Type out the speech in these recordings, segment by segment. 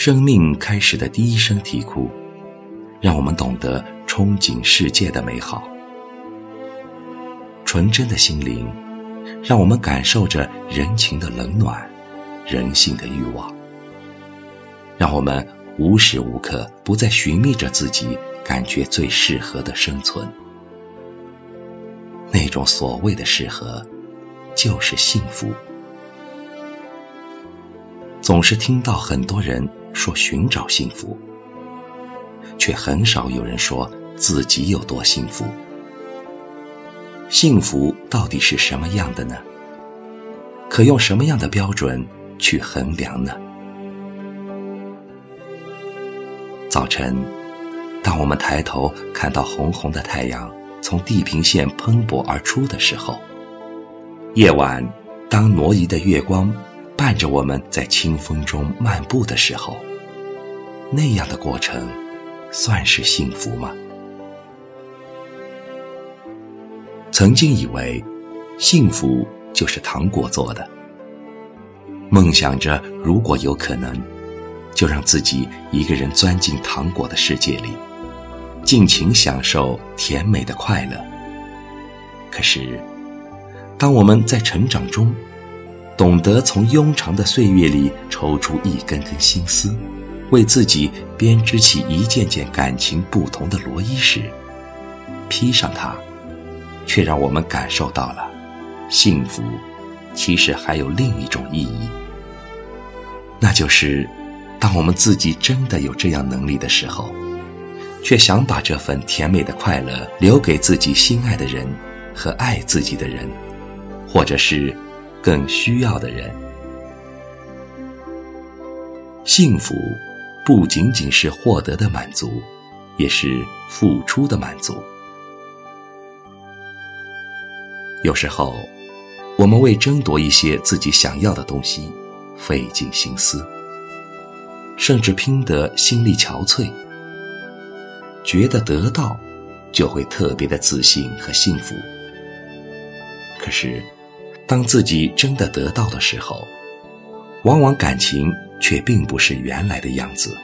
生命开始的第一声啼哭，让我们懂得憧憬世界的美好。纯真的心灵，让我们感受着人情的冷暖，人性的欲望。让我们无时无刻不在寻觅着自己感觉最适合的生存。那种所谓的适合，就是幸福。总是听到很多人说寻找幸福，却很少有人说自己有多幸福。幸福到底是什么样的呢？可用什么样的标准去衡量呢？早晨，当我们抬头看到红红的太阳从地平线喷薄而出的时候；夜晚，当挪移的月光。伴着我们在清风中漫步的时候，那样的过程，算是幸福吗？曾经以为，幸福就是糖果做的，梦想着如果有可能，就让自己一个人钻进糖果的世界里，尽情享受甜美的快乐。可是，当我们在成长中，懂得从庸长的岁月里抽出一根根心思，为自己编织起一件件感情不同的罗衣时，披上它，却让我们感受到了，幸福其实还有另一种意义。那就是，当我们自己真的有这样能力的时候，却想把这份甜美的快乐留给自己心爱的人和爱自己的人，或者是。更需要的人，幸福不仅仅是获得的满足，也是付出的满足。有时候，我们为争夺一些自己想要的东西，费尽心思，甚至拼得心力憔悴，觉得得到就会特别的自信和幸福。可是。当自己真的得到的时候，往往感情却并不是原来的样子。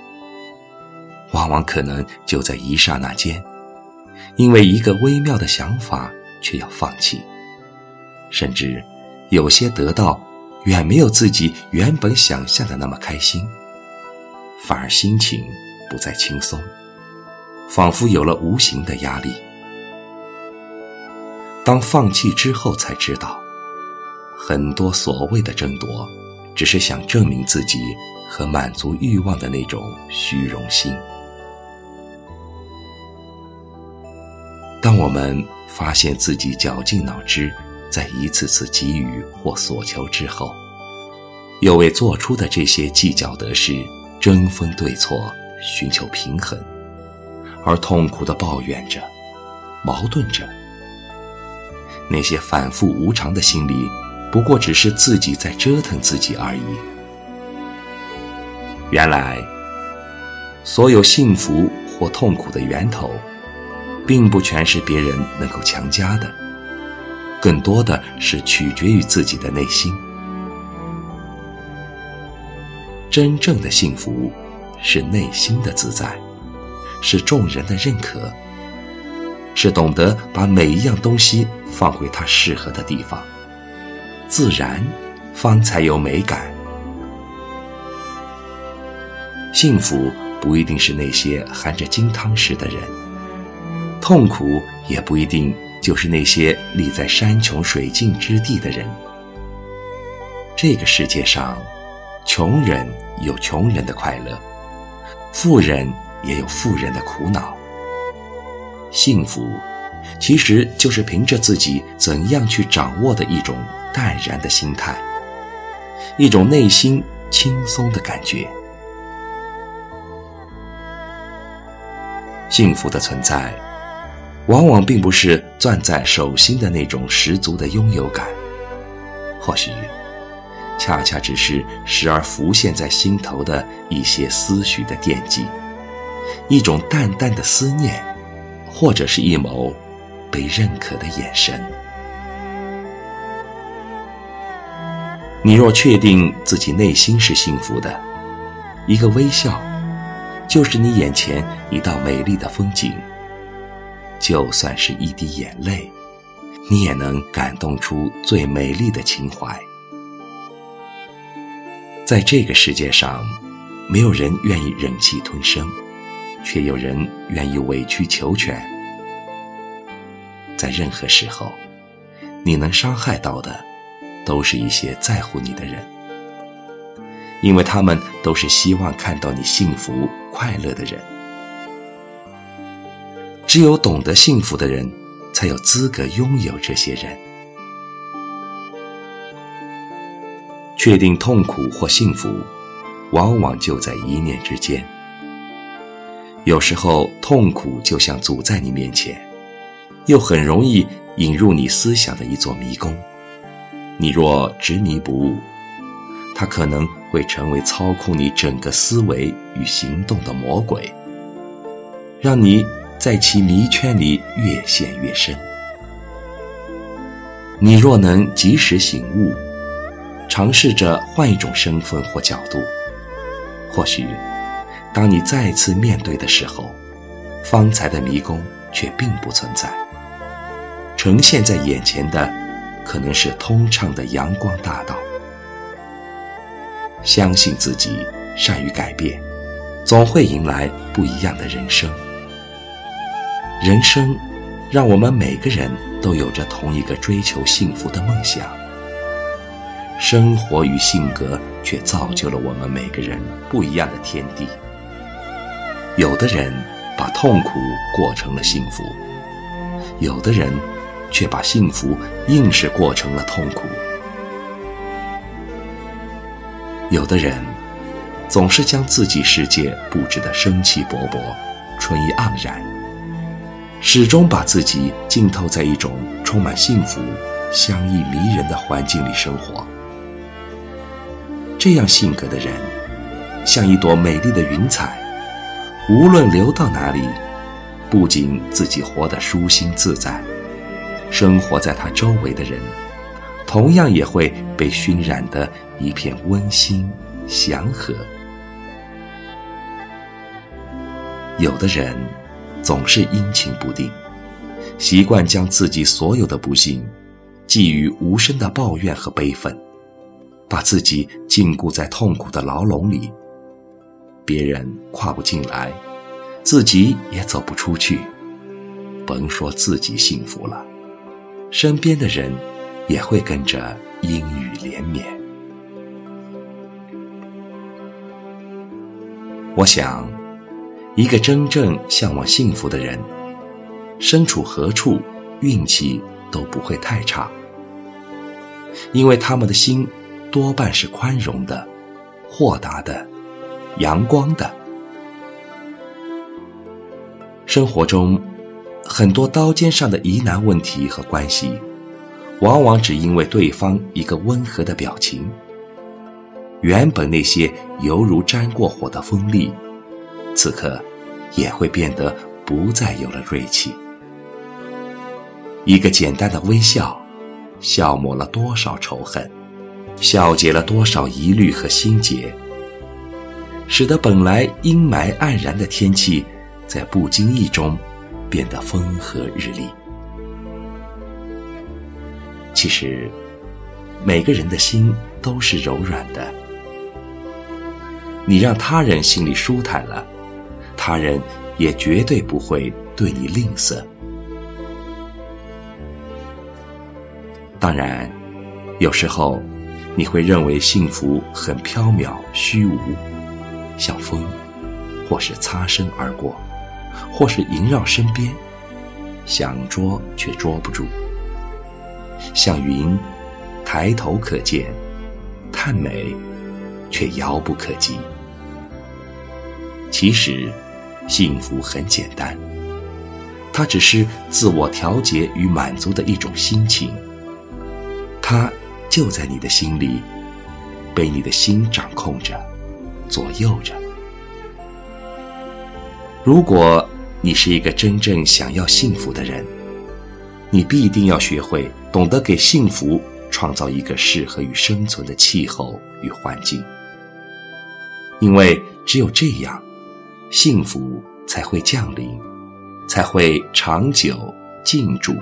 往往可能就在一刹那间，因为一个微妙的想法却要放弃，甚至有些得到远没有自己原本想象的那么开心，反而心情不再轻松，仿佛有了无形的压力。当放弃之后，才知道。很多所谓的争夺，只是想证明自己和满足欲望的那种虚荣心。当我们发现自己绞尽脑汁，在一次次给予或所求之后，又为做出的这些计较得失、争分对错、寻求平衡，而痛苦的抱怨着、矛盾着，那些反复无常的心理。不过只是自己在折腾自己而已。原来，所有幸福或痛苦的源头，并不全是别人能够强加的，更多的是取决于自己的内心。真正的幸福，是内心的自在，是众人的认可，是懂得把每一样东西放回它适合的地方。自然，方才有美感。幸福不一定是那些含着金汤匙的人，痛苦也不一定就是那些立在山穷水尽之地的人。这个世界上，穷人有穷人的快乐，富人也有富人的苦恼。幸福，其实就是凭着自己怎样去掌握的一种。淡然的心态，一种内心轻松的感觉。幸福的存在，往往并不是攥在手心的那种十足的拥有感，或许，恰恰只是时而浮现在心头的一些思绪的惦记，一种淡淡的思念，或者是一眸被认可的眼神。你若确定自己内心是幸福的，一个微笑，就是你眼前一道美丽的风景。就算是一滴眼泪，你也能感动出最美丽的情怀。在这个世界上，没有人愿意忍气吞声，却有人愿意委曲求全。在任何时候，你能伤害到的，都是一些在乎你的人，因为他们都是希望看到你幸福快乐的人。只有懂得幸福的人，才有资格拥有这些人。确定痛苦或幸福，往往就在一念之间。有时候，痛苦就像阻在你面前，又很容易引入你思想的一座迷宫。你若执迷不悟，它可能会成为操控你整个思维与行动的魔鬼，让你在其迷圈里越陷越深。你若能及时醒悟。尝试着换一种身份或角度，或许，当你再次面对的时候，方才的迷宫却并不存在。呈现在眼前的，可能是通畅的阳光大道。相信自己，善于改变，总会迎来不一样的人生。人生，让我们每个人都有着同一个追求幸福的梦想。生活与性格却造就了我们每个人不一样的天地。有的人把痛苦过成了幸福，有的人却把幸福硬是过成了痛苦。有的人总是将自己世界布置得生气勃勃、春意盎然，始终把自己浸透在一种充满幸福、香意迷人的环境里生活。这样性格的人，像一朵美丽的云彩，无论流到哪里，不仅自己活得舒心自在，生活在他周围的人，同样也会被熏染的一片温馨祥和。有的人总是阴晴不定，习惯将自己所有的不幸寄予无声的抱怨和悲愤。把自己禁锢在痛苦的牢笼里，别人跨不进来，自己也走不出去。甭说自己幸福了，身边的人也会跟着阴雨连绵。我想，一个真正向往幸福的人，身处何处，运气都不会太差，因为他们的心。多半是宽容的、豁达的、阳光的。生活中，很多刀尖上的疑难问题和关系，往往只因为对方一个温和的表情，原本那些犹如沾过火的锋利，此刻也会变得不再有了锐气。一个简单的微笑，消磨了多少仇恨。消解了多少疑虑和心结，使得本来阴霾黯然的天气，在不经意中变得风和日丽。其实，每个人的心都是柔软的，你让他人心里舒坦了，他人也绝对不会对你吝啬。当然，有时候。你会认为幸福很飘渺虚无，像风，或是擦身而过，或是萦绕身边，想捉却捉不住；像云，抬头可见，叹美，却遥不可及。其实，幸福很简单，它只是自我调节与满足的一种心情，它。就在你的心里，被你的心掌控着，左右着。如果你是一个真正想要幸福的人，你必定要学会懂得给幸福创造一个适合于生存的气候与环境。因为只有这样，幸福才会降临，才会长久进驻。